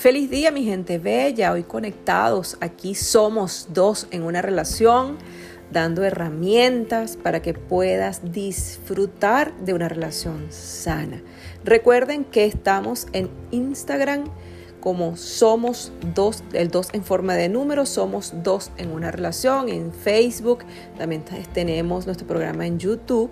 Feliz día mi gente bella, hoy conectados, aquí somos dos en una relación, dando herramientas para que puedas disfrutar de una relación sana. Recuerden que estamos en Instagram como somos dos, el dos en forma de número, somos dos en una relación, en Facebook, también tenemos nuestro programa en YouTube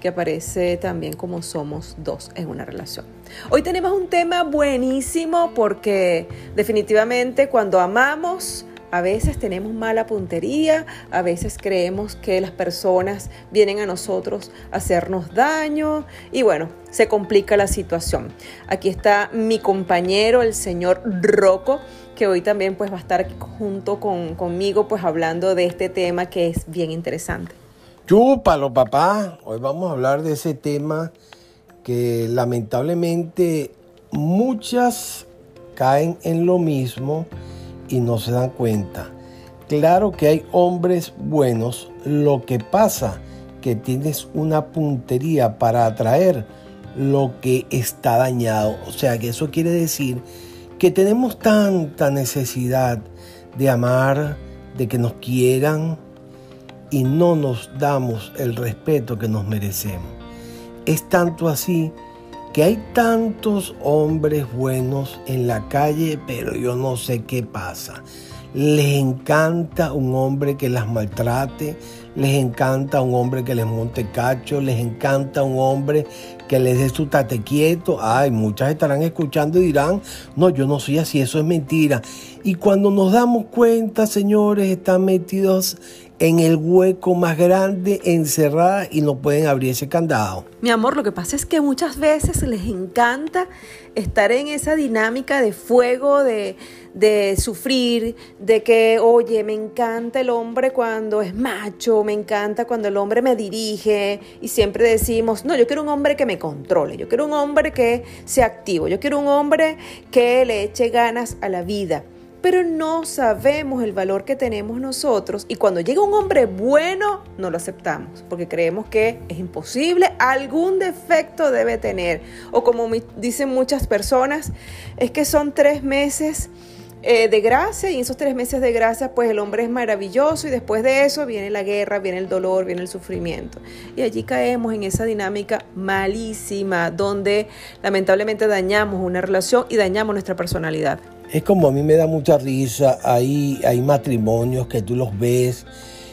que aparece también como somos dos en una relación. Hoy tenemos un tema buenísimo porque definitivamente cuando amamos, a veces tenemos mala puntería, a veces creemos que las personas vienen a nosotros a hacernos daño y bueno, se complica la situación. Aquí está mi compañero, el señor Rocco, que hoy también pues va a estar junto con, conmigo pues hablando de este tema que es bien interesante. Chúpalo, papá. Hoy vamos a hablar de ese tema que lamentablemente muchas caen en lo mismo y no se dan cuenta. Claro que hay hombres buenos, lo que pasa que tienes una puntería para atraer lo que está dañado. O sea que eso quiere decir que tenemos tanta necesidad de amar, de que nos quieran y no nos damos el respeto que nos merecemos. Es tanto así que hay tantos hombres buenos en la calle, pero yo no sé qué pasa. Les encanta un hombre que las maltrate, les encanta un hombre que les monte cacho, les encanta un hombre que les dé su tate quieto. Ay, muchas estarán escuchando y dirán, no, yo no soy así, eso es mentira. Y cuando nos damos cuenta, señores, están metidos en el hueco más grande, encerrada y no pueden abrir ese candado. Mi amor, lo que pasa es que muchas veces les encanta estar en esa dinámica de fuego, de, de sufrir, de que, oye, me encanta el hombre cuando es macho, me encanta cuando el hombre me dirige y siempre decimos, no, yo quiero un hombre que me controle, yo quiero un hombre que sea activo, yo quiero un hombre que le eche ganas a la vida pero no sabemos el valor que tenemos nosotros y cuando llega un hombre bueno no lo aceptamos porque creemos que es imposible, algún defecto debe tener. O como dicen muchas personas, es que son tres meses eh, de gracia y en esos tres meses de gracia pues el hombre es maravilloso y después de eso viene la guerra, viene el dolor, viene el sufrimiento y allí caemos en esa dinámica malísima donde lamentablemente dañamos una relación y dañamos nuestra personalidad. Es como a mí me da mucha risa, hay, hay matrimonios que tú los ves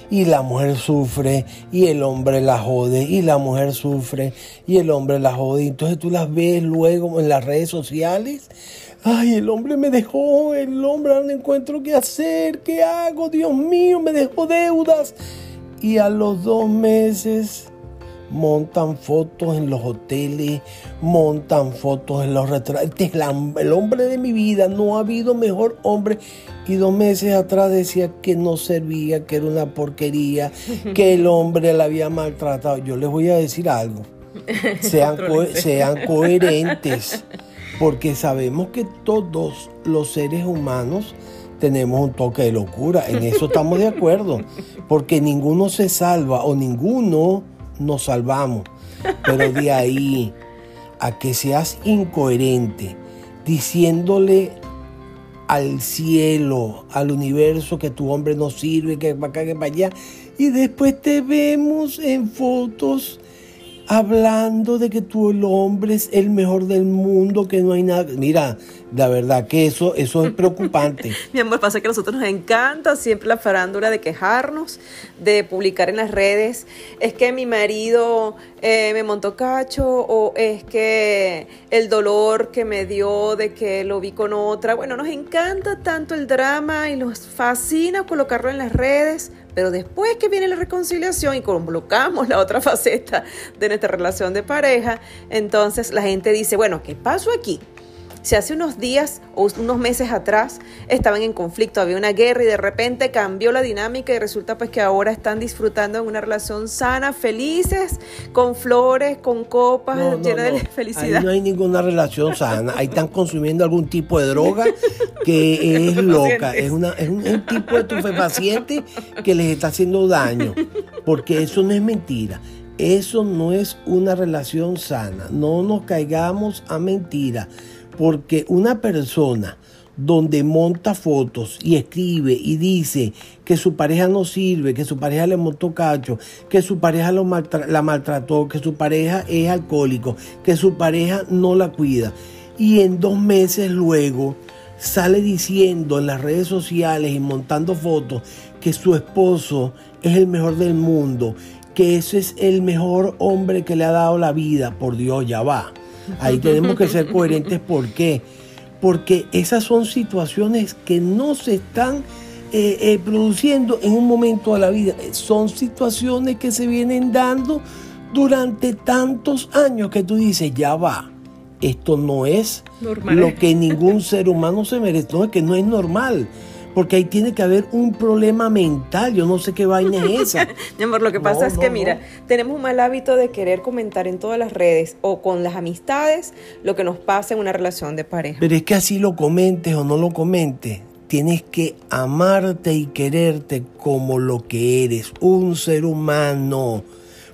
y la mujer sufre y el hombre la jode y la mujer sufre y el hombre la jode. Entonces tú las ves luego en las redes sociales. Ay, el hombre me dejó, el hombre no encuentro qué hacer, qué hago, Dios mío, me dejó deudas. Y a los dos meses montan fotos en los hoteles, montan fotos en los restaurantes. Este es el hombre de mi vida, no ha habido mejor hombre. Y dos meses atrás decía que no servía, que era una porquería, que el hombre la había maltratado. Yo les voy a decir algo. Sean, sean coherentes, porque sabemos que todos los seres humanos tenemos un toque de locura. En eso estamos de acuerdo, porque ninguno se salva o ninguno nos salvamos. Pero de ahí a que seas incoherente, diciéndole al cielo, al universo que tu hombre no sirve, que para acá, que para allá, y después te vemos en fotos hablando de que tú el hombre es el mejor del mundo, que no hay nada. Mira, la verdad que eso, eso es preocupante. Mi amor, pasa que a nosotros nos encanta siempre la farándula de quejarnos, de publicar en las redes. Es que mi marido eh, me montó cacho o es que el dolor que me dio de que lo vi con otra. Bueno, nos encanta tanto el drama y nos fascina colocarlo en las redes pero después que viene la reconciliación y colocamos la otra faceta de nuestra relación de pareja, entonces la gente dice, bueno, ¿qué pasó aquí? Si hace unos días o unos meses atrás estaban en conflicto, había una guerra y de repente cambió la dinámica y resulta pues que ahora están disfrutando de una relación sana, felices, con flores, con copas, llenas de felicidad. Ahí no hay ninguna relación sana, ahí están consumiendo algún tipo de droga que es loca, es, una, es un, tipo de estupefaciente que les está haciendo daño, porque eso no es mentira. Eso no es una relación sana. No nos caigamos a mentira. Porque una persona donde monta fotos y escribe y dice que su pareja no sirve, que su pareja le montó cacho, que su pareja la maltrató, que su pareja es alcohólico, que su pareja no la cuida. Y en dos meses luego sale diciendo en las redes sociales y montando fotos que su esposo es el mejor del mundo, que ese es el mejor hombre que le ha dado la vida. Por Dios, ya va. Ahí tenemos que ser coherentes. ¿Por qué? Porque esas son situaciones que no se están eh, eh, produciendo en un momento de la vida. Son situaciones que se vienen dando durante tantos años que tú dices, ya va. Esto no es lo que ningún ser humano se merece. No, es que no es normal porque ahí tiene que haber un problema mental. Yo no sé qué vaina es esa. Mi amor, lo que pasa es que, mira, tenemos un mal hábito de querer comentar en todas las redes o con las amistades lo que nos pasa en una relación de pareja. Pero es que así lo comentes o no lo comentes. Tienes que amarte y quererte como lo que eres, un ser humano,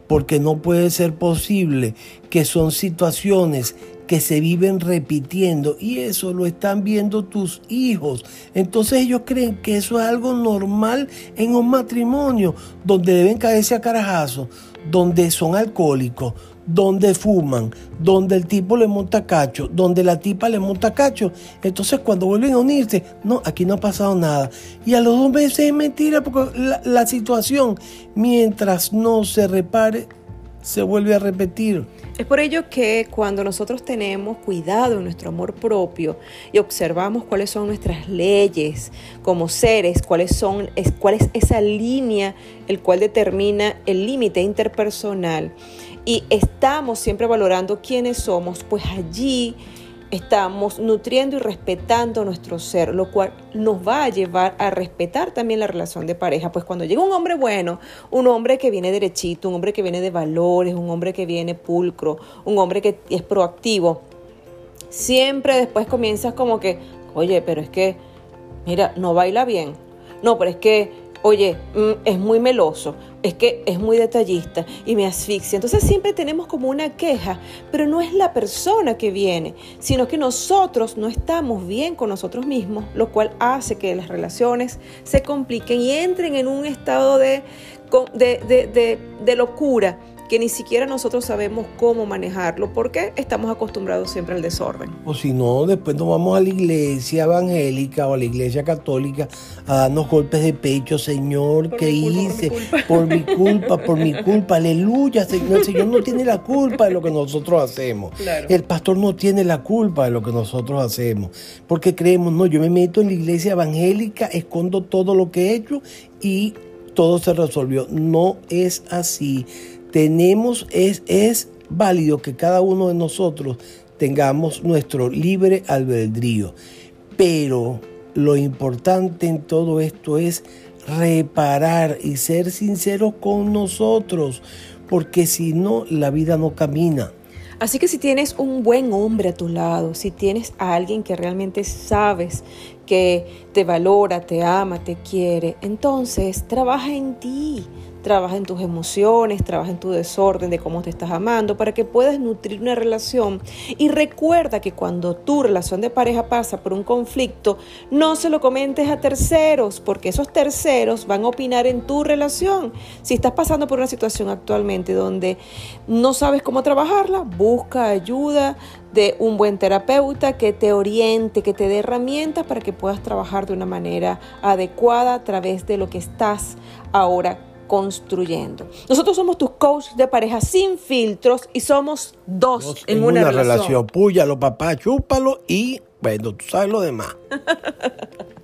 porque no puede ser posible que son situaciones que se viven repitiendo y eso lo están viendo tus hijos. Entonces ellos creen que eso es algo normal en un matrimonio donde deben caerse a carajazo, donde son alcohólicos, donde fuman, donde el tipo le monta cacho, donde la tipa le monta cacho. Entonces cuando vuelven a unirse, no, aquí no ha pasado nada. Y a los dos meses es mentira porque la, la situación, mientras no se repare, se vuelve a repetir. Es por ello que cuando nosotros tenemos cuidado en nuestro amor propio y observamos cuáles son nuestras leyes como seres, cuáles son, cuál es esa línea el cual determina el límite interpersonal y estamos siempre valorando quiénes somos, pues allí estamos nutriendo y respetando nuestro ser, lo cual nos va a llevar a respetar también la relación de pareja. Pues cuando llega un hombre bueno, un hombre que viene derechito, un hombre que viene de valores, un hombre que viene pulcro, un hombre que es proactivo, siempre después comienzas como que, oye, pero es que, mira, no baila bien. No, pero es que oye, mm, es muy meloso, es que es muy detallista y me asfixia. Entonces siempre tenemos como una queja, pero no es la persona que viene, sino que nosotros no estamos bien con nosotros mismos, lo cual hace que las relaciones se compliquen y entren en un estado de, de, de locura que ni siquiera nosotros sabemos cómo manejarlo porque estamos acostumbrados siempre al desorden. O si no, después nos vamos a la iglesia evangélica o a la iglesia católica a darnos golpes de pecho, Señor, ¿qué hice? Por mi, culpa, por mi culpa, aleluya, Señor. El Señor no tiene la culpa de lo que nosotros hacemos. El pastor no tiene la culpa de lo que nosotros hacemos. Porque creemos, no, yo me meto en la iglesia evangélica, escondo todo lo que he hecho y todo se resolvió. No es así tenemos, es, es válido que cada uno de nosotros tengamos nuestro libre albedrío. Pero lo importante en todo esto es reparar y ser sinceros con nosotros, porque si no, la vida no camina. Así que si tienes un buen hombre a tu lado, si tienes a alguien que realmente sabes que te valora, te ama, te quiere, entonces trabaja en ti, trabaja en tus emociones, trabaja en tu desorden de cómo te estás amando, para que puedas nutrir una relación. Y recuerda que cuando tu relación de pareja pasa por un conflicto, no se lo comentes a terceros, porque esos terceros van a opinar en tu relación. Si estás pasando por una situación actualmente donde no sabes cómo trabajarla, busca ayuda de un buen terapeuta que te oriente, que te dé herramientas para que puedas trabajar de una manera adecuada a través de lo que estás ahora construyendo. Nosotros somos tus coach de pareja sin filtros y somos dos, en, una, relación. relación. Púyalo, papá, chúpalo y bueno, tú sabes lo demás.